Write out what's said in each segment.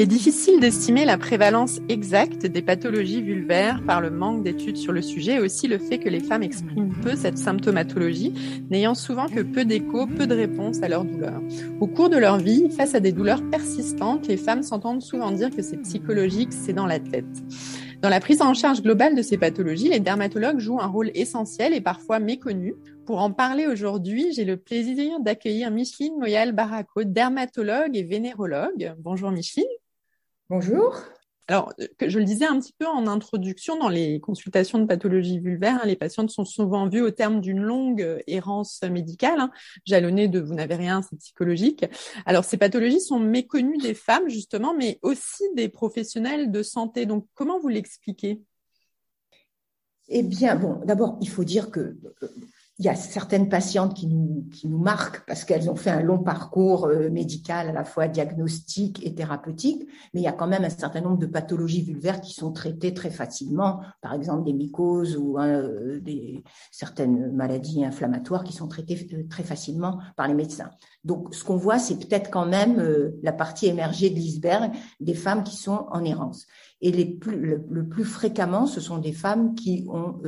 Il est difficile d'estimer la prévalence exacte des pathologies vulvaires par le manque d'études sur le sujet et aussi le fait que les femmes expriment peu cette symptomatologie, n'ayant souvent que peu d'écho, peu de réponses à leurs douleurs. Au cours de leur vie, face à des douleurs persistantes, les femmes s'entendent souvent dire que c'est psychologique, c'est dans la tête. Dans la prise en charge globale de ces pathologies, les dermatologues jouent un rôle essentiel et parfois méconnu. Pour en parler aujourd'hui, j'ai le plaisir d'accueillir Micheline Moyal-Baraco, dermatologue et vénérologue. Bonjour Micheline. Bonjour. Alors, je le disais un petit peu en introduction, dans les consultations de pathologie vulvaire, hein, les patientes sont souvent vues au terme d'une longue euh, errance médicale, hein, jalonnée de vous n'avez rien, c'est psychologique. Alors, ces pathologies sont méconnues des femmes, justement, mais aussi des professionnels de santé. Donc, comment vous l'expliquez? Eh bien, bon, d'abord, il faut dire que euh, il y a certaines patientes qui nous, qui nous marquent parce qu'elles ont fait un long parcours euh, médical à la fois diagnostique et thérapeutique, mais il y a quand même un certain nombre de pathologies vulvaires qui sont traitées très facilement, par exemple des mycoses ou euh, des, certaines maladies inflammatoires qui sont traitées euh, très facilement par les médecins. Donc, ce qu'on voit, c'est peut-être quand même la partie émergée de l'iceberg des femmes qui sont en errance. Et les plus, le, plus fréquemment, ce sont des femmes qui ont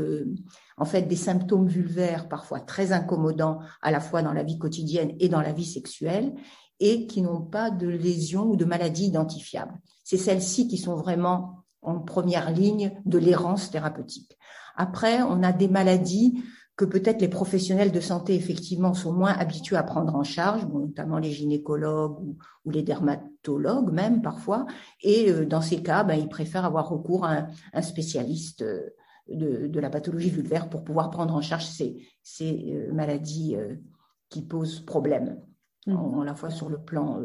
en fait des symptômes vulvaires parfois très incommodants à la fois dans la vie quotidienne et dans la vie sexuelle et qui n'ont pas de lésions ou de maladies identifiables. C'est celles-ci qui sont vraiment en première ligne de l'errance thérapeutique. Après, on a des maladies que peut-être les professionnels de santé effectivement sont moins habitués à prendre en charge, notamment les gynécologues ou, les dermatologues même parfois. Et euh, dans ces cas, ben, ils préfèrent avoir recours à un, spécialiste euh, de, la pathologie vulvaire pour pouvoir prendre en charge ces, euh, maladies qui posent problème, mm. à la fois sur le plan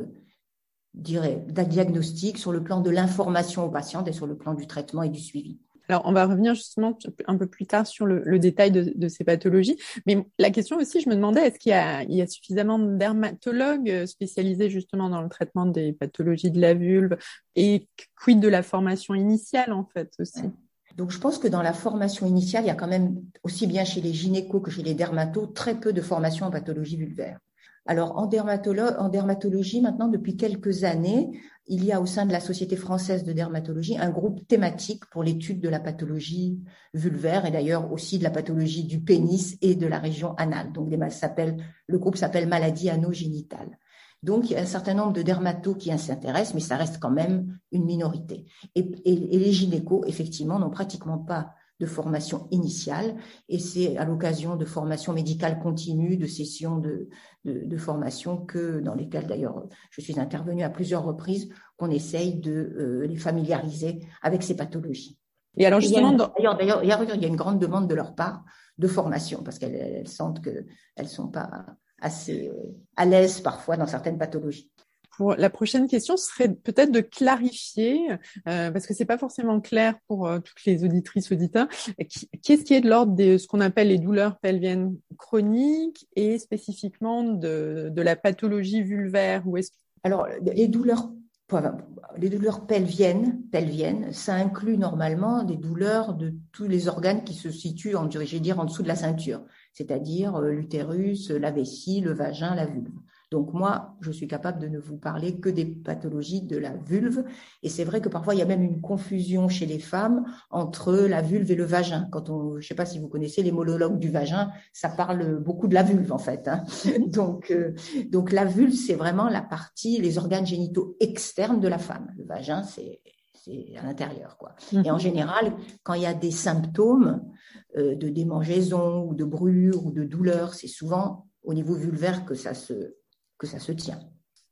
dirais, diagnostic, sur le plan de l'information aux patients et sur le plan du traitement et du suivi. Alors, on va revenir justement un peu plus tard sur le, détail de, ces pathologies. Mais la question aussi, je me demandais, est-ce qu'il y, a, suffisamment de dermatologues spécialisés justement dans le traitement des pathologies de la vulve et quid de la formation initiale en fait aussi? Donc, je pense que dans la formation initiale, il y a quand même, aussi bien chez les gynécos que chez les dermatos, très peu de formation en pathologie vulvaire. Alors, en dermatologie, maintenant, depuis quelques années, il y a au sein de la Société française de dermatologie un groupe thématique pour l'étude de la pathologie vulvaire et d'ailleurs aussi de la pathologie du pénis et de la région anale. Donc, le groupe s'appelle maladie anogénitale. Donc, il y a un certain nombre de dermatos qui s'y intéressent, mais ça reste quand même une minorité. Et, les gynécos, effectivement, n'ont pratiquement pas de formation initiale, et c'est à l'occasion de formations médicales continues, de sessions de, formation que, dans lesquelles d'ailleurs je suis intervenue à plusieurs reprises, qu'on essaye de euh, les familiariser avec ces pathologies. Et alors justement, d'ailleurs, il y a une grande demande de leur part de formation parce qu'elles sentent qu'elles ne sont pas assez euh, à l'aise parfois dans certaines pathologies. Pour la prochaine question serait peut-être de clarifier, euh, parce que c'est pas forcément clair pour euh, toutes les auditrices auditeurs, qu'est-ce qui est de l'ordre de ce qu'on appelle les douleurs pelviennes chroniques et spécifiquement de, la pathologie vulvaire ou est Alors les douleurs les douleurs pelviennes, ça inclut normalement des douleurs de tous les organes qui se situent, en, dire, en dessous de la ceinture c'est-à-dire euh, l'utérus, la vessie, le vagin, la vulve. Donc moi, je suis capable de ne vous parler que des pathologies de la vulve. Et c'est vrai que parfois, il y a même une confusion chez les femmes entre la vulve et le vagin. Quand on, je ne sais pas si vous connaissez les monologues du vagin, ça parle beaucoup de la vulve en fait. Hein. Donc, euh, donc la vulve, c'est vraiment la partie, les organes génitaux externes de la femme. Le vagin, c'est à l'intérieur. quoi. Et en général, quand il y a des symptômes euh, de démangeaison ou de brûlure ou de douleur, c'est souvent au niveau vulvaire que ça se, que ça se tient.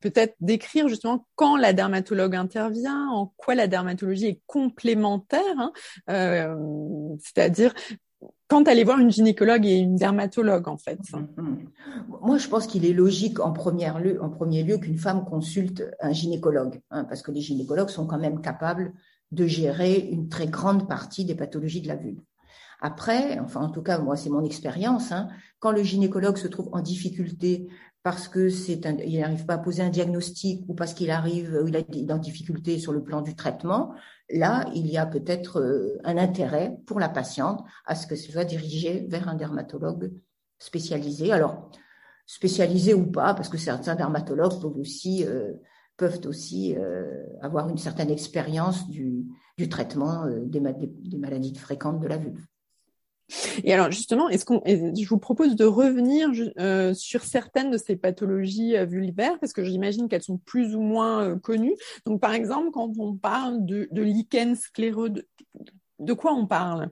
Peut-être décrire justement quand la dermatologue intervient, en quoi la dermatologie est complémentaire, hein, euh, c'est-à-dire quand aller voir une gynécologue et une dermatologue, en fait. Mm-hmm. Moi, je pense qu'il est logique en, première lieu, en premier lieu qu'une femme consulte un gynécologue, hein, parce que les gynécologues sont quand même capables de gérer une très grande partie des pathologies de la vulve. Après, enfin en tout cas moi c'est mon expérience, hein, quand le gynécologue se trouve en difficulté parce que il n'arrive pas à poser un diagnostic ou parce qu'il arrive, il a des difficultés sur le plan du traitement, là, il y a peut-être euh, un intérêt pour la patiente à ce que ce soit dirigé vers un dermatologue spécialisé. Alors, spécialisé ou pas, parce que certains dermatologues peuvent aussi, euh, peuvent aussi euh, avoir une certaine expérience du, traitement des, des maladies fréquentes de la vulve. Et alors justement, est-ce qu'on, je vous propose de revenir euh, sur certaines de ces pathologies euh, vulvaires parce que j'imagine qu'elles sont plus ou moins euh, connues. Donc par exemple, quand on parle de, de lichen scléreux, de quoi on parle?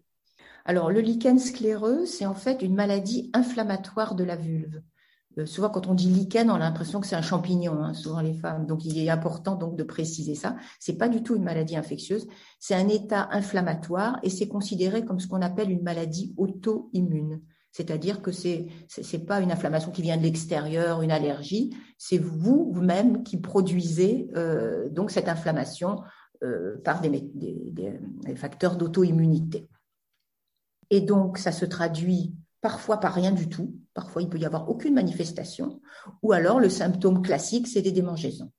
Alors le lichen scléreux, c'est en fait une maladie inflammatoire de la vulve. Euh, souvent, quand on dit lichen, on a l'impression que c'est un champignon, hein, souvent les femmes. Donc, il est important donc de préciser ça. C'est pas du tout une maladie infectieuse, c'est un état inflammatoire et c'est considéré comme ce qu'on appelle une maladie auto-immune. C'est-à-dire que c'est c'est pas une inflammation qui vient de l'extérieur, une allergie, c'est vous vous-même qui produisez euh, donc cette inflammation euh, par des, facteurs d'auto-immunité. Et donc, ça se traduit parfois par rien du tout, parfois il peut y avoir aucune manifestation, ou alors le symptôme classique, c'est des démangeaisons.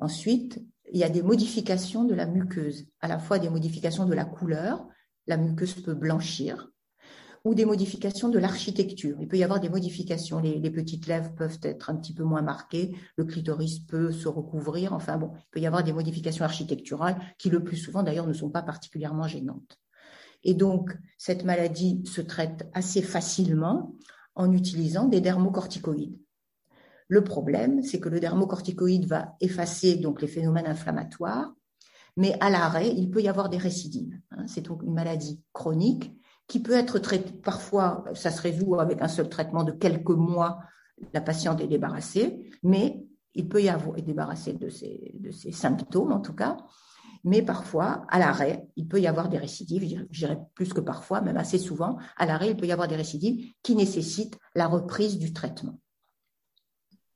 Ensuite, il y a des modifications de la muqueuse, à la fois des modifications de la couleur, la muqueuse peut blanchir, ou des modifications de l'architecture. Il peut y avoir des modifications, les, les, petites lèvres peuvent être un petit peu moins marquées, le clitoris peut se recouvrir, enfin bon, il peut y avoir des modifications architecturales qui le plus souvent d'ailleurs ne sont pas particulièrement gênantes. Et donc, cette maladie se traite assez facilement en utilisant des dermocorticoïdes. Le problème, c'est que le dermocorticoïde va effacer donc les phénomènes inflammatoires, mais à l'arrêt, il peut y avoir des récidives. Hein. C'est donc une maladie chronique qui peut être traitée. Parfois, ça se résout avec un seul traitement de quelques mois. La patiente est débarrassée, mais il peut y avoir est débarrassée de ses, de ses symptômes en tout cas, mais parfois, à l'arrêt, il peut y avoir des récidives, je dirais plus que parfois, même assez souvent, à l'arrêt, il peut y avoir des récidives qui nécessitent la reprise du traitement.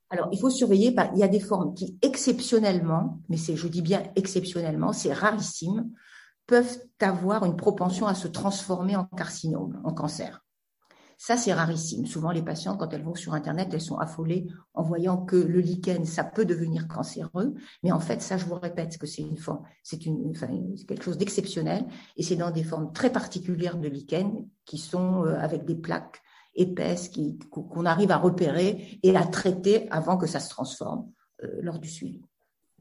Alors, il faut surveiller, il y a des formes qui exceptionnellement, mais je dis bien exceptionnellement, c'est rarissime, peuvent avoir une propension à se transformer en carcinome, en cancer. Ça, c'est rarissime. Souvent, les patientes, quand elles vont sur Internet, elles sont affolées en voyant que le lichen, ça peut devenir cancéreux. Mais en fait, ça, je vous répète que c'est une forme, c'est une, quelque chose d'exceptionnel. Et c'est dans des formes très particulières de lichen qui sont euh, avec des plaques épaisses qu'on arrive à repérer et à traiter avant que ça se transforme euh, lors du suivi.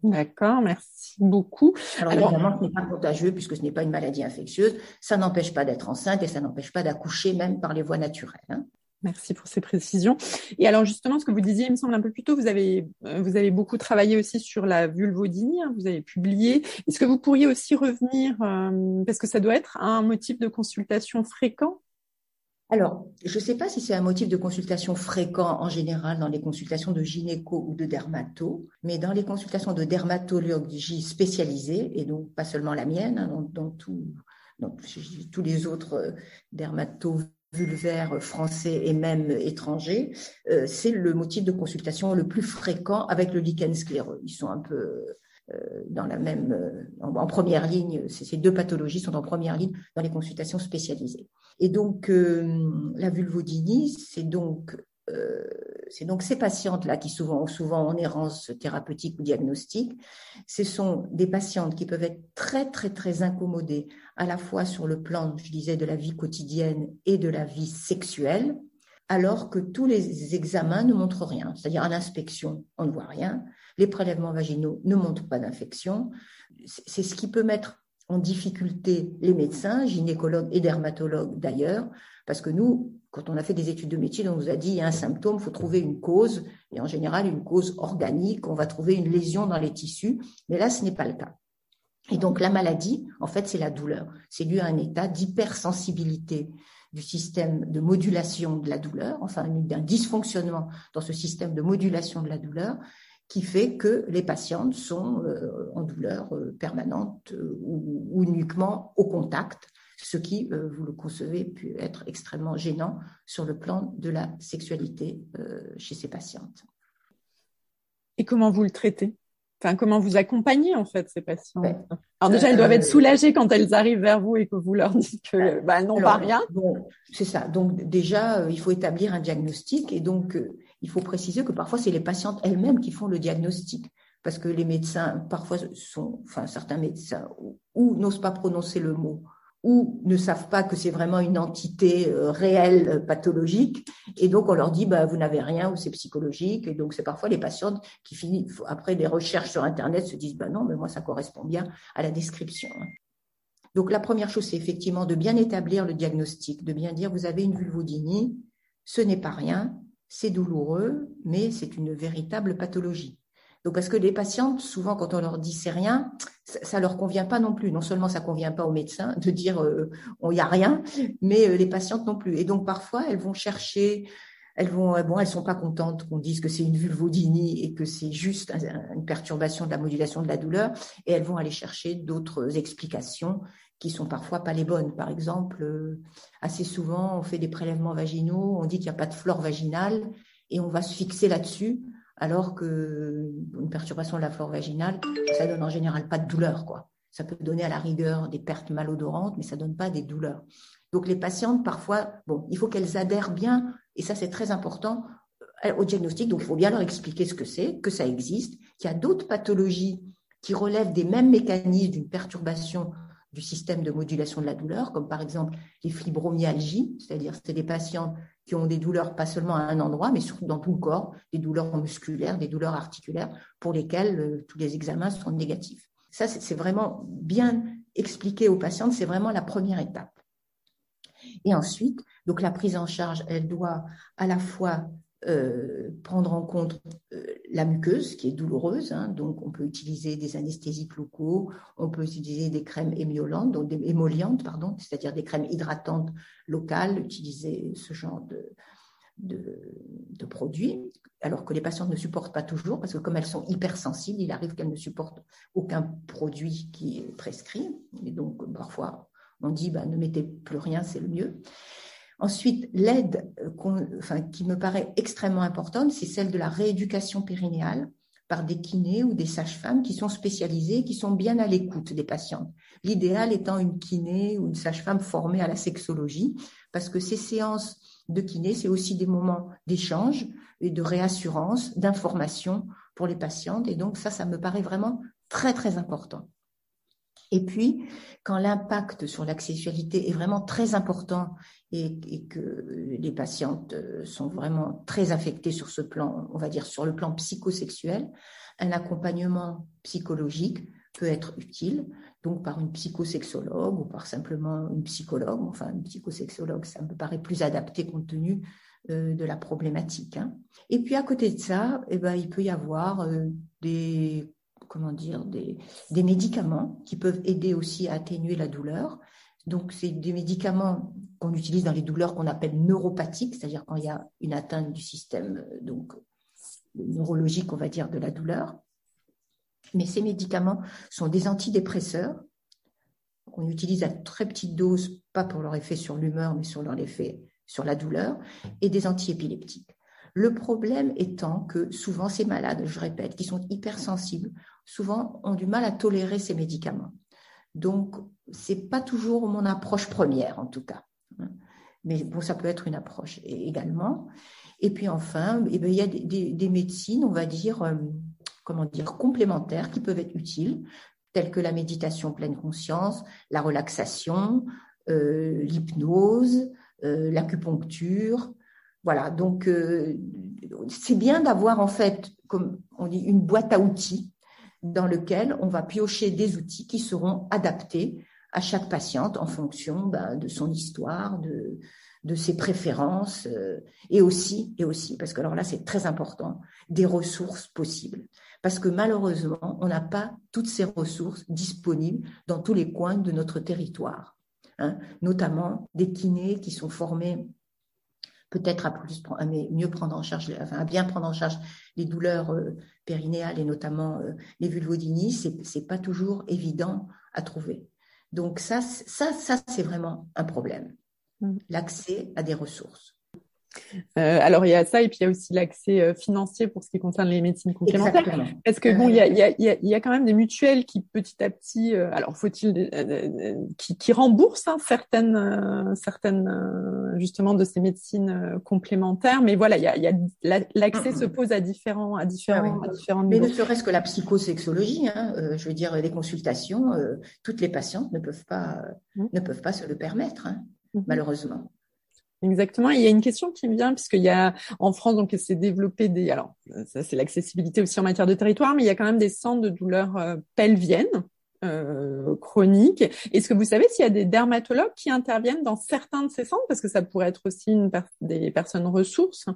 D'accord, merci beaucoup. Alors, évidemment, ce n'est pas contagieux puisque ce n'est pas une maladie infectieuse. Ça n'empêche pas d'être enceinte et ça n'empêche pas d'accoucher même par les voies naturelles. Hein. Merci pour ces précisions. Et alors justement, ce que vous disiez, il me semble un peu plus tôt, vous avez euh, vous avez beaucoup travaillé aussi sur la vulvodynie, hein, vous avez publié. Est-ce que vous pourriez aussi revenir euh, parce que ça doit être un motif de consultation fréquent? Alors, je ne sais pas si c'est un motif de consultation fréquent en général dans les consultations de gynéco ou de dermato, mais dans les consultations de dermatologie spécialisée, et donc pas seulement la mienne, hein, dans, tous les autres euh, dermato vulvaires français et même étrangers, euh, c'est le motif de consultation le plus fréquent avec le lichen scléreux. Ils sont un peu dans la même, en première ligne, ces deux pathologies sont en première ligne dans les consultations spécialisées. Et donc, euh, la vulvodynie, c'est donc, euh, c'est donc ces patientes-là qui souvent, souvent en errance thérapeutique ou diagnostique, ce sont des patientes qui peuvent être très, très, très incommodées, à la fois sur le plan, je disais, de la vie quotidienne et de la vie sexuelle, alors que tous les examens ne montrent rien. C'est-à-dire à l'inspection, on ne voit rien. Les prélèvements vaginaux ne montrent pas d'infection. C'est ce qui peut mettre en difficulté les médecins, gynécologues et dermatologues d'ailleurs, parce que nous, quand on a fait des études de médecine, on nous a dit il y a un symptôme, il faut trouver une cause, et en général une cause organique, on va trouver une lésion dans les tissus, mais là ce n'est pas le cas. Et donc la maladie, en fait, c'est la douleur. C'est dû à un état d'hypersensibilité du système de modulation de la douleur, enfin d'un dysfonctionnement dans ce système de modulation de la douleur, qui fait que les patientes sont euh, en douleur euh, permanente euh, ou, uniquement au contact, ce qui, vous le concevez, peut être extrêmement gênant sur le plan de la sexualité chez ces patientes. Et comment vous le traitez? Enfin, comment vous accompagnez en fait ces patients Alors déjà, elles doivent être soulagées quand elles arrivent vers vous et que vous leur dites que bah, n'ont pas rien. Bon, c'est ça. Donc déjà, il faut établir un diagnostic et donc il faut préciser que parfois, c'est les patientes elles-mêmes qui font le diagnostic. Parce que les médecins, parfois, sont, certains médecins, ou, n'osent pas prononcer le mot, ou ne savent pas que c'est vraiment une entité euh, réelle euh, pathologique, et donc on leur dit bah vous n'avez rien ou c'est psychologique, et donc c'est parfois les patientes qui finissent après des recherches sur internet se disent bah non mais moi ça correspond bien à la description. Donc la première chose c'est effectivement de bien établir le diagnostic, de bien dire vous avez une vulvodynie, ce n'est pas rien, c'est douloureux, mais c'est une véritable pathologie. Donc, parce que les patientes, souvent, quand on leur dit c'est rien, ça, ne leur convient pas non plus. Non seulement ça convient pas aux médecins de dire euh, il n'y a rien, mais euh, les patientes non plus. Et donc, parfois, elles vont chercher, elles vont, bon, elles sont pas contentes qu'on dise que c'est une vulvodynie et que c'est juste une perturbation de la modulation de la douleur, et elles vont aller chercher d'autres explications qui sont parfois pas les bonnes. Par exemple, euh, assez souvent, on fait des prélèvements vaginaux, on dit qu'il n'y a pas de flore vaginale et on va se fixer là-dessus, alors que une perturbation de la flore vaginale, ça donne en général pas de douleur, quoi. Ça peut donner à la rigueur des pertes malodorantes, mais ça donne pas des douleurs. Donc les patientes, parfois, bon, il faut qu'elles adhèrent bien, et ça c'est très important euh, au diagnostic. Donc il faut bien leur expliquer ce que c'est, que ça existe, qu'il y a d'autres pathologies qui relèvent des mêmes mécanismes d'une perturbation du système de modulation de la douleur, comme par exemple les fibromyalgies, c'est-à-dire c'est des patients qui ont des douleurs pas seulement à un endroit, mais surtout dans tout le corps, des douleurs musculaires, des douleurs articulaires, pour lesquelles euh, tous les examens sont négatifs. Ça, c'est vraiment bien expliqué aux patientes, c'est vraiment la première étape. Et ensuite, donc la prise en charge, elle doit à la fois euh, prendre en compte euh, la muqueuse qui est douloureuse, hein, donc on peut utiliser des anesthésiques locaux, on peut utiliser des crèmes émollientes, donc des émollientes, pardon, c'est-à-dire des crèmes hydratantes locales, utiliser ce genre de, de, produits, alors que les patientes ne supportent pas toujours, parce que comme elles sont hypersensibles, il arrive qu'elles ne supportent aucun produit qui est prescrit, et donc parfois on dit bah, ne mettez plus rien, c'est le mieux. Ensuite, l'aide euh, qui me paraît extrêmement importante, c'est celle de la rééducation périnéale par des kinés ou des sages-femmes qui sont spécialisées, qui sont bien à l'écoute des patientes. L'idéal étant une kiné ou une sage-femme formée à la sexologie, parce que ces séances de kiné, c'est aussi des moments d'échange et de réassurance, d'information pour les patientes. Et donc ça, ça me paraît vraiment très, très important. Et puis, quand l'impact sur la sexualité est vraiment très important et, que les patientes sont vraiment très affectées sur ce plan, on va dire sur le plan psychosexuel, un accompagnement psychologique peut être utile, donc par une psychosexologue ou par simplement une psychologue. Enfin, une psychosexologue, ça me paraît plus adapté compte tenu euh, de la problématique. Hein. Et puis à côté de ça, eh ben, il peut y avoir euh, des comment dire, des, médicaments qui peuvent aider aussi à atténuer la douleur. Donc, c'est des médicaments qu'on utilise dans les douleurs qu'on appelle neuropathiques, c'est-à-dire quand il y a une atteinte du système donc, neurologique, on va dire, de la douleur. Mais ces médicaments sont des antidépresseurs qu'on utilise à très petite dose, pas pour leur effet sur l'humeur, mais sur leur effet sur la douleur, et des antiépileptiques. Le problème étant que souvent ces malades, je répète, qui sont hypersensibles, souvent ont du mal à tolérer ces médicaments. Donc, c'est pas toujours mon approche première, en tout cas. Mais bon, ça peut être une approche également. Et puis enfin, eh bien, il y a des, médecines, on va dire, euh, comment dire, complémentaires qui peuvent être utiles, telles que la méditation pleine conscience, la relaxation, euh, l'hypnose, euh, l'acupuncture, Voilà, donc euh, c'est bien d'avoir en fait, comme on dit, une boîte à outils dans lequel on va piocher des outils qui seront adaptés à chaque patiente en fonction ben, de son histoire, de, ses préférences euh, et aussi, et aussi, parce que alors là c'est très important, des ressources possibles. Parce que malheureusement, on n'a pas toutes ces ressources disponibles dans tous les coins de notre territoire. Hein, notamment des kinés qui sont formés peut-être à plus à mieux prendre en charge, enfin à bien prendre en charge les douleurs euh, périnéales et notamment euh, les vulvodynies, c'est c'est pas toujours évident à trouver. Donc ça, ça, ça c'est vraiment un problème. Mm. L'accès à des ressources. Euh, alors il y a ça et puis il y a aussi l'accès euh, financier pour ce qui concerne les médecines complémentaires. Parce que bon, il y a, y, a, y a, quand même des mutuelles qui petit à petit, euh, alors faut-il qui, qui, remboursent hein, certaines certaines justement de ces médecines complémentaires, mais voilà, il y a, y l'accès se pose à différents à différents, ah à différents Mais ne serait-ce que la psychosexologie, hein, je veux dire les consultations, toutes les patientes ne peuvent pas mmh. ne peuvent pas se le permettre, hein, mmh. malheureusement. Exactement. il y a une question qui me vient puisqu'il y a en France donc c'est développé des alors ça c'est l'accessibilité aussi en matière de territoire, mais il y a quand même des centres de douleurs euh, pelviennes euh, chroniques. Est-ce que vous savez s'il y a des dermatologues qui interviennent dans certains de ces centres? Parce que ça pourrait être aussi une des personnes ressources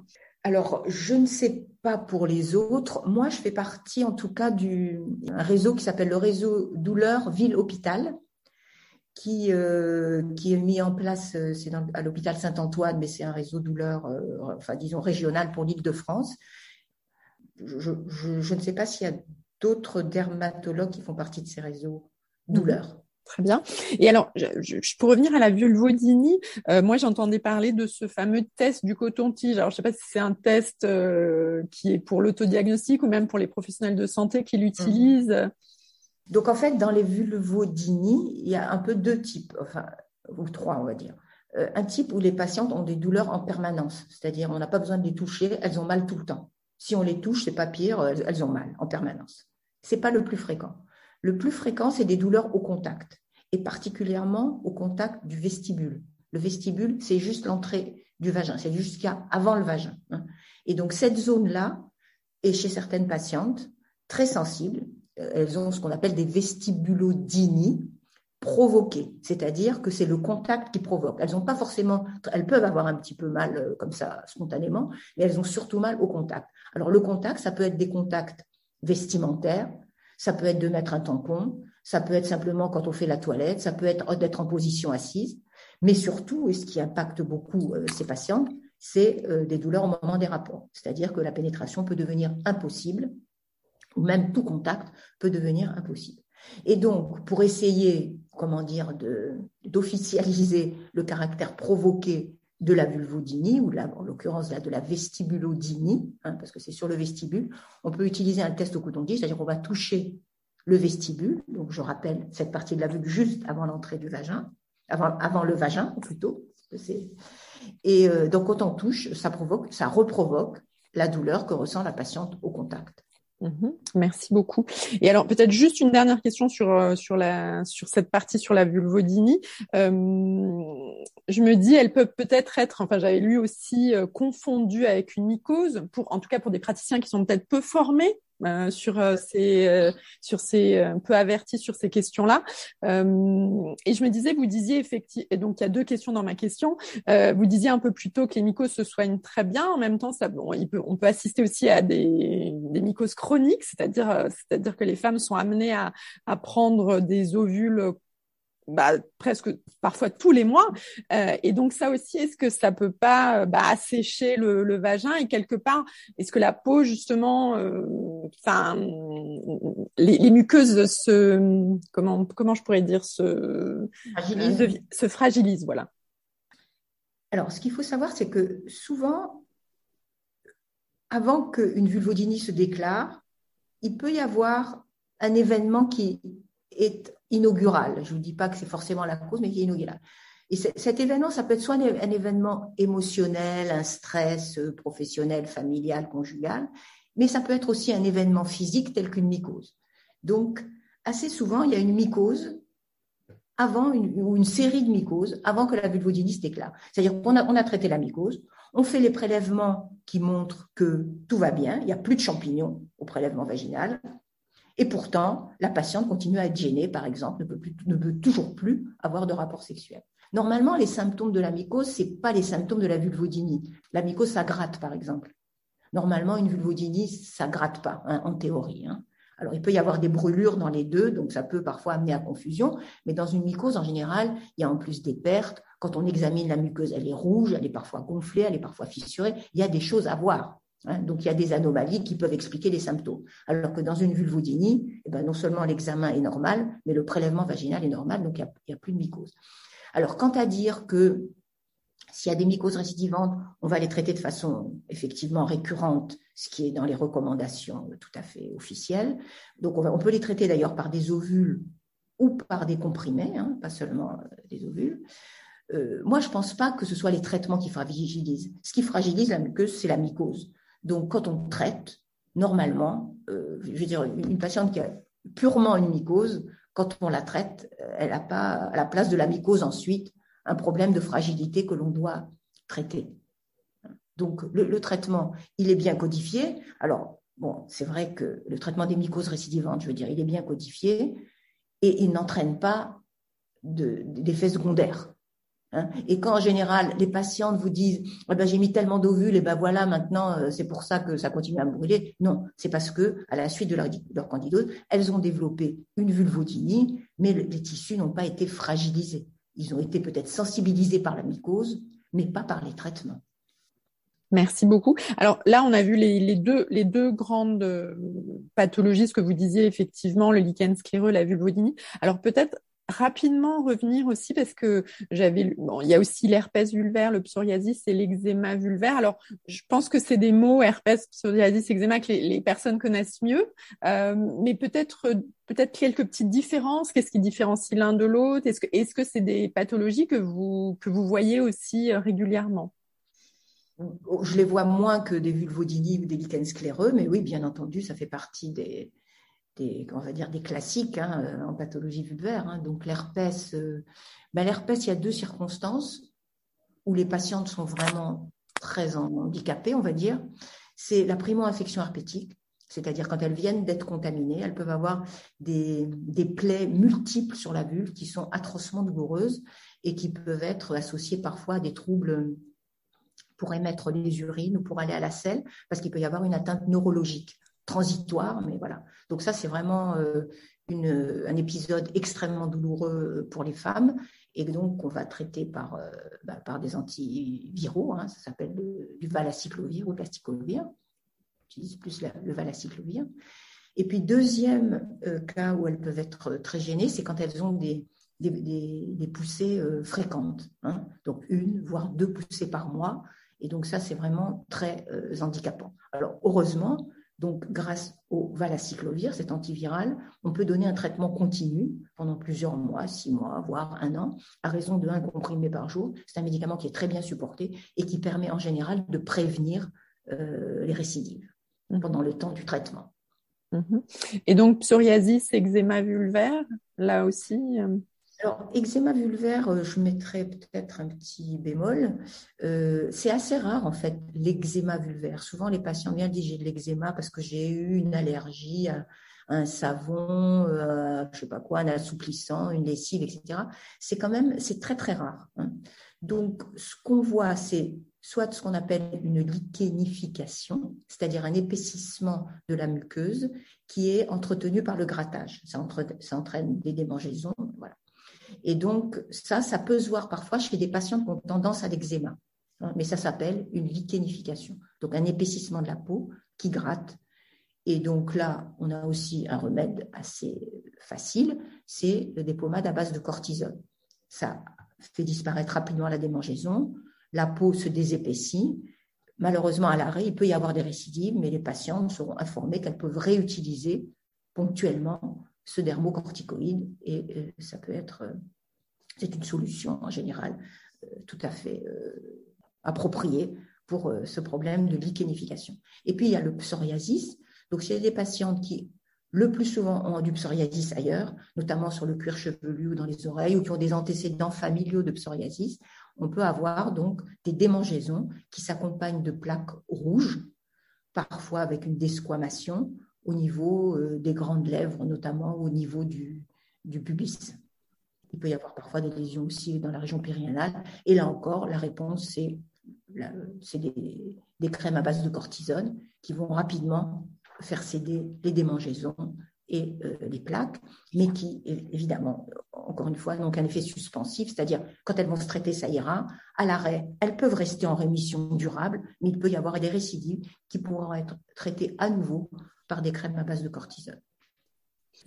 alors, je ne sais pas pour les autres. Moi, je fais partie, en tout cas, du réseau qui s'appelle le réseau douleur ville-hôpital, qui, euh, qui est mis en place, euh, c'est à l'hôpital Saint-Antoine, mais c'est un réseau douleur, euh, enfin disons régional pour l'île de France. Je, je, ne sais pas s'il y a d'autres dermatologues qui font partie de ces réseaux douleurs. Très bien. Et alors, je, je, pour revenir à la vulvodynie, moi j'entendais parler de ce fameux test du coton-tige. Alors, je ne sais pas si c'est un test qui est pour l'autodiagnostic ou même pour les professionnels de santé qui l'utilisent. Donc en fait, dans les vulvodynies, il y a un peu deux types, enfin, ou trois, on va dire. Euh, un type où les patientes ont des douleurs en permanence, c'est-à-dire on n'a pas besoin de les toucher, elles ont mal tout le temps. Si on les touche, c'est pas pire, elles ont mal en permanence. C'est pas le plus fréquent. Le plus fréquent, c'est des douleurs au contact, et particulièrement au contact du vestibule. Le vestibule, c'est juste l'entrée du vagin, c'est jusqu'à avant le vagin. Hein. Et donc cette zone-là est chez certaines patientes très sensible elles ont ce qu'on appelle des vestibulodinies provoquées, c'est-à-dire que c'est le contact qui provoque. Elles ont pas forcément, elles peuvent avoir un petit peu mal euh, comme ça spontanément, mais elles ont surtout mal au contact. Alors le contact, ça peut être des contacts vestimentaires, ça peut être de mettre un tampon, ça peut être simplement quand on fait la toilette, ça peut être d'être en position assise, mais surtout, et ce qui impacte beaucoup euh, ces patientes, c'est euh, des douleurs au moment des rapports. C'est-à-dire que la pénétration peut devenir impossible ou même tout contact peut devenir impossible. Et donc, pour essayer, comment dire, d'officialiser le caractère provoqué de la vulvodynie, ou en l'occurrence de la vestibulodynie, hein, parce que c'est sur le vestibule, on peut utiliser un test au coton-tige, c'est-à-dire qu'on va toucher le vestibule, donc je rappelle cette partie de la vulve juste avant l'entrée du vagin, avant, le vagin plutôt. Et euh, donc quand on touche, ça provoque, ça reprovoque la douleur que ressent la patiente au contact. Mhm. merci beaucoup. Et alors peut-être juste une dernière question sur euh, sur la sur cette partie sur la vulvodynie. Euh, je me dis, elle peut peut-être être, enfin j'avais lu aussi euh, confondue avec une mycose pour, en tout cas pour des praticiens qui sont peut-être peu formés euh, sur euh, ces euh, sur ces un peu avertis sur ces questions-là. et je me disais, vous disiez effectivement, et donc il y a deux questions dans ma question. vous disiez un peu plus tôt que les mycoses se soignent très bien. En même temps, ça, bon, il peut, on peut assister aussi à des, des mycoses chroniques, c'est-à-dire c'est-à-dire que les femmes sont amenées à, à prendre des ovules bah, presque parfois tous les mois. Euh, et donc ça aussi, est-ce que ça peut pas bah, assécher le, le, vagin et quelque part, est-ce que la peau justement, euh, enfin, les, les, muqueuses se, comment comment je pourrais dire, se fragilise, se fragilise, voilà. Alors, ce qu'il faut savoir, c'est que souvent, avant qu'une vulvodynie se déclare, il peut y avoir un événement qui est inaugural. Je ne vous dis pas que c'est forcément la cause, mais qui est inaugural. Et cet événement, ça peut être soit un événement émotionnel, un stress euh, professionnel, familial, conjugal, mais ça peut être aussi un événement physique tel qu'une mycose. Donc, assez souvent, il y a une mycose avant une, ou une série de mycoses avant que la vulvodynie se déclare. C'est-à-dire qu'on a, traité la mycose, On fait les prélèvements qui montrent que tout va bien, il n'y a plus de champignons au prélèvement vaginal. Et pourtant, la patiente continue à être gênée, par exemple, ne peut, ne peut toujours plus avoir de rapport sexuel. Normalement, les symptômes de la mycose, ce pas les symptômes de la vulvodynie. La mycose, ça gratte, par exemple. Normalement, une vulvodynie, ça gratte pas, hein, en théorie. Hein. Alors, il peut y avoir des brûlures dans les deux, donc ça peut parfois amener à confusion, mais dans une mycose, en général, il y a en plus des pertes. Quand on examine la muqueuse, elle est rouge, elle est parfois gonflée, elle est parfois fissurée. Il y a des choses à voir. Hein. donc, il y a des anomalies qui peuvent expliquer les symptômes. Alors que dans une vulvodynie, eh ben, non seulement l'examen est normal, mais le prélèvement vaginal est normal, donc il n'y a, a, plus de mycose. Alors, quant à dire que s'il y a des mycoses récidivantes, on va les traiter de façon effectivement récurrente, ce qui est dans les recommandations tout à fait officielles. Donc, on, peut les traiter d'ailleurs par des ovules ou par des comprimés, hein, pas seulement euh, des ovules. Euh, moi, je ne pense pas que ce soit les traitements qui fragilisent. Ce qui fragilise la muqueuse, c'est la mycose. Donc, quand on traite, normalement, euh, je veux dire, une patiente qui a purement une mycose, quand on la traite, elle n'a pas à la place de la mycose ensuite un problème de fragilité que l'on doit traiter. Donc, le, traitement, il est bien codifié. Alors, bon, c'est vrai que le traitement des mycoses récidivantes, je veux dire, il est bien codifié et il n'entraîne pas d'effets secondaires. Hein. et quand en général les patientes vous disent eh ben, j'ai mis tellement d'ovules et ben voilà maintenant euh, c'est pour ça que ça continue à brûler, non, c'est parce que à la suite de leur, leur candidose, elles ont développé une vulvodynie, mais les tissus n'ont pas été fragilisés. Ils ont été peut-être sensibilisés par la mycose, mais pas par les traitements. Merci beaucoup. Alors là, on a vu les, deux, les deux grandes euh, pathologies, ce que vous disiez effectivement, le lichen scléreux, la vulvodynie. Alors peut-être rapidement revenir aussi parce que j'avais bon, il y a aussi l'herpès vulvaire, le psoriasis et l'eczéma vulvaire. Alors, je pense que c'est des mots herpès, psoriasis, eczéma que les, personnes connaissent mieux, euh, mais peut-être peut-être quelques petites différences. Qu'est-ce qui différencie l'un de l'autre? Est-ce que est-ce que c'est des pathologies que vous que vous voyez aussi euh, régulièrement? Je les vois moins que des vulvodynies ou des lichens scléreux, mais oui, bien entendu, ça fait partie des, on va dire des classiques hein, euh, en pathologie vulvaire. Hein. Donc l'herpès, euh, ben, l'herpès, il y a deux circonstances où les patientes sont vraiment très handicapées, on va dire. C'est la primo-infection herpétique, c'est-à-dire quand elles viennent d'être contaminées, elles peuvent avoir des, plaies multiples sur la vulve qui sont atrocement douloureuses et qui peuvent être associées parfois à des troubles pour émettre les urines ou pour aller à la selle, parce qu'il peut y avoir une atteinte neurologique transitoire, mais voilà. Donc ça, c'est vraiment euh, une, un épisode extrêmement douloureux pour les femmes et donc on va traiter par, euh, bah, par des antiviraux, hein, ça s'appelle du valacyclovir ou plasticolovir, j'utilise plus le valacyclovir. Et puis deuxième euh, cas où elles peuvent être très gênées, c'est quand elles ont des, des, des, poussées fréquentes, hein. donc une, voire deux poussées par mois. Et donc ça, c'est vraiment très handicapant. Alors heureusement, donc, grâce au valacyclovir, cet antiviral, on peut donner un traitement continu pendant plusieurs mois, six mois, voire un an, à raison de un comprimé par jour. C'est un médicament qui est très bien supporté et qui permet en général de prévenir euh, les récidives mmh. pendant le temps du traitement. Mmh. Et donc, psoriasis, eczéma vulvaire, là aussi euh, alors, eczéma vulvaire, euh, je mettrais peut-être un petit bémol. Euh, c'est assez rare, en fait, l'eczéma vulvaire. Souvent, les patients viennent dire j'ai de l'eczéma parce que j'ai eu une allergie à, un savon, euh, je sais pas quoi, un assouplissant, une lessive, etc. C'est quand même, très, très rare. Hein. Donc, ce qu'on voit, c'est soit ce qu'on appelle une lichénification, c'est-à-dire un épaississement de la muqueuse qui est entretenu par le grattage. Ça, ça entraîne des démangeaisons, voilà. Et donc, ça, ça peut se voir parfois chez des patients qui ont tendance à l'eczéma. Hein, mais ça s'appelle une lichénification. Donc, un épaississement de la peau qui gratte. Et donc là, on a aussi un remède assez facile, c'est des pommades à base de cortisone. Ça fait disparaître rapidement la démangeaison, la peau se désépaissit. Malheureusement, à l'arrêt, il peut y avoir des récidives, mais les patientes seront informées qu'elles peuvent réutiliser ponctuellement ce dermocorticoïde et euh, ça peut être, euh, c'est une solution en général euh, tout à fait appropriée pour ce problème de lichénification. Et puis il y a le psoriasis. Donc c'est des patientes qui le plus souvent ont du psoriasis ailleurs, notamment sur le cuir chevelu ou dans les oreilles, ou qui ont des antécédents familiaux de psoriasis. on peut avoir donc des démangeaisons qui s'accompagnent de plaques rouges, parfois avec une desquamation au niveau euh, des grandes lèvres, notamment au niveau du, du pubis. Il peut y avoir parfois des lésions aussi dans la région périnéale. Et là encore, la réponse, c'est des, des, crèmes à base de cortisone qui vont rapidement faire céder les démangeaisons et euh, les plaques, mais qui, évidemment, encore une fois, n'ont qu'un effet suspensif, c'est-à-dire quand elles vont se traiter, ça ira. À l'arrêt, elles peuvent rester en rémission durable, mais il peut y avoir des récidives qui pourront être traitées à nouveau par des crèmes à base de cortisone.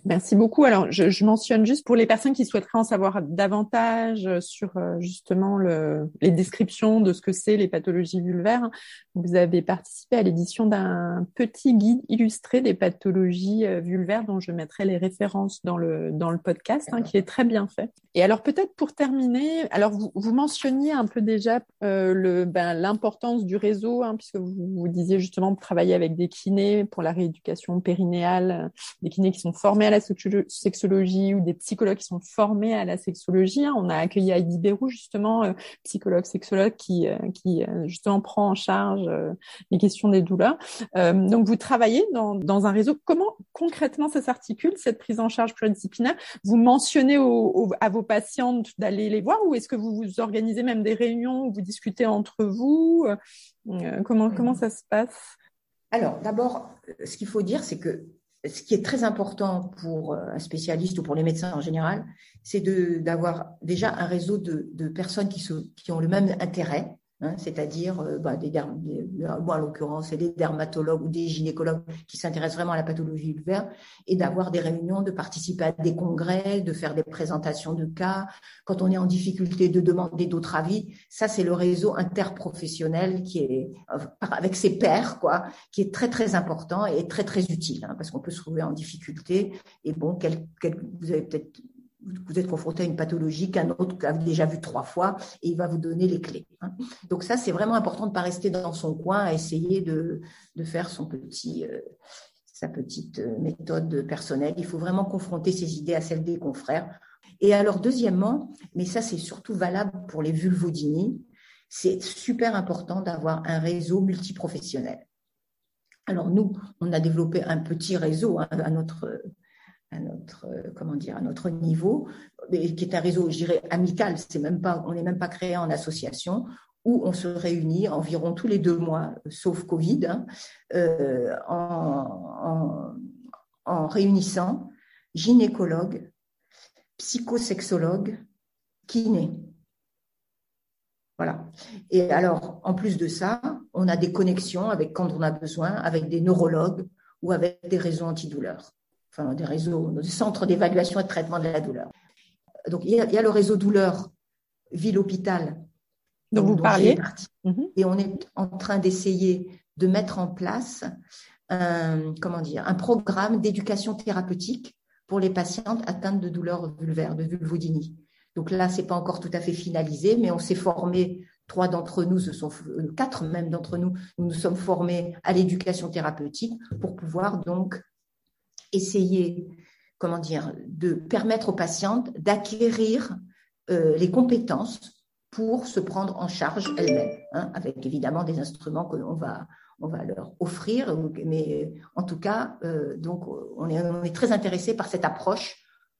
Merci beaucoup. Alors, je, mentionne juste pour les personnes qui souhaiteraient en savoir davantage sur euh, justement les descriptions de ce que c'est les pathologies vulvaires. Vous avez participé à l'édition d'un petit guide illustré des pathologies euh, vulvaires dont je mettrai les références dans le dans le podcast, hein, qui est très bien fait. Et alors peut-être pour terminer, alors vous, mentionniez un peu déjà euh, ben, l'importance du réseau, hein, puisque vous, vous disiez justement travailler avec des kinés pour la rééducation périnéale, des kinés qui sont formés à la sexologie ou des psychologues qui sont formés à la sexologie. Hein. On a accueilli Heidi Bérou, justement, euh, psychologue, sexologue, qui, euh, qui euh, justement prend en charge les questions des douleurs. donc, vous travaillez dans, dans un réseau. Comment concrètement ça s'articule, cette prise en charge pluridisciplinaire? Vous mentionnez à vos patientes d'aller les voir ou est-ce que vous, vous organisez même des réunions où vous discutez entre vous? Comment, comment ça se passe? Alors, d'abord, ce qu'il faut dire, c'est que ce qui est très important pour euh, un spécialiste ou pour les médecins en général, c'est d'avoir déjà un réseau de, personnes qui, ont le même intérêt Hein, c'est-à-dire euh, bah, des, en l'occurrence, c'est des dermatologues ou des gynécologues qui s'intéressent vraiment à la pathologie vulvaire, et d'avoir des réunions, de participer à des congrès, de faire des présentations de cas. Quand on est en difficulté, de demander d'autres avis. Ça, c'est le réseau interprofessionnel qui est euh, avec ses pairs, quoi, qui est très très important et très très utile, hein, parce qu'on peut se trouver en difficulté. Et bon, quel, vous avez peut-être vous êtes confronté à une pathologie qu'un autre a déjà vu trois fois et il va vous donner les clés. Hein. Donc ça, c'est vraiment important de ne pas rester dans son coin à essayer de, de faire son petit, euh, sa petite euh, méthode personnelle. Il faut vraiment confronter ses idées à celles des confrères. Et alors, deuxièmement, mais ça, c'est surtout valable pour les vulvodynies, c'est super important d'avoir un réseau multiprofessionnel. Alors nous, on a développé un petit réseau hein, à notre à notre euh, comment dire à notre niveau, qui est un réseau, je dirais, amical. C'est même pas, on n'est même pas créé en association où on se réunit environ tous les deux mois, sauf Covid, hein, euh, en, en, réunissant gynécologues, psychosexologues, kinés. Voilà. Et alors, en plus de ça, on a des connexions avec, quand on a besoin, avec des neurologues ou avec des réseaux antidouleurs enfin des réseaux, des centres d'évaluation et de traitement de la douleur. Donc il y a, le réseau douleur ville-hôpital dont, vous parliez. Mhm. Et on est en train d'essayer de mettre en place un, comment dire, un programme d'éducation thérapeutique pour les patientes atteintes de douleurs vulvaires, de vulvodynie. Donc là, c'est pas encore tout à fait finalisé, mais on s'est formé. Trois d'entre nous, ce sont euh, quatre même d'entre nous, nous nous sommes formés à l'éducation thérapeutique pour pouvoir donc essayer, comment dire, de permettre aux patientes d'acquérir euh, les compétences pour se prendre en charge elles-mêmes, hein, avec évidemment des instruments qu'on va, on va leur offrir. Mais en tout cas, euh, donc on est, on est, très intéressé par cette approche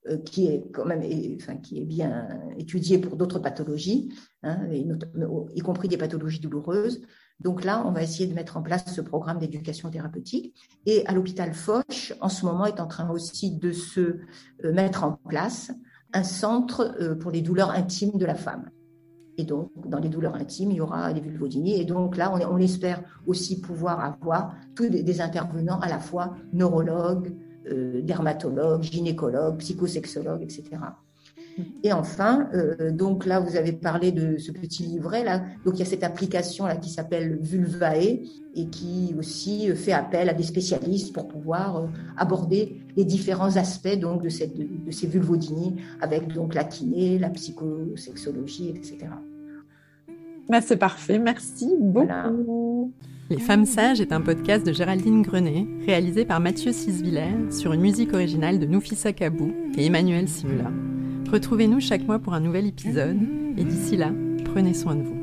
euh, qui est quand même, enfin, qui est bien étudiée pour d'autres pathologies, hein, y compris des pathologies douloureuses, donc là, on va essayer de mettre en place ce programme d'éducation thérapeutique. Et à l'hôpital Foch, en ce moment, est en train aussi de se euh, mettre en place un centre euh, pour les douleurs intimes de la femme. Et donc, dans les douleurs intimes, il y aura les vulvodynies. Et donc là, on, espère aussi pouvoir avoir tous des, intervenants à la fois neurologues, euh, dermatologues, gynécologues, psychosexologues, etc. Et enfin, euh, donc là, vous avez parlé de ce petit livret là. Donc il y a cette application là qui s'appelle Vulvae et qui aussi fait appel à des spécialistes pour pouvoir euh, aborder les différents aspects donc de cette de, ces vulvodynies avec donc la kiné, la psychosexologie, etc. Bah, c'est parfait, merci beaucoup. Les Femmes Sages est un podcast de Géraldine Grenet, réalisé par Mathieu Sisviller sur une musique originale de Noufissa Kabou et Emmanuel Simula. Retrouvez-nous chaque mois pour un nouvel épisode, et d'ici là, Prenez soin de vous.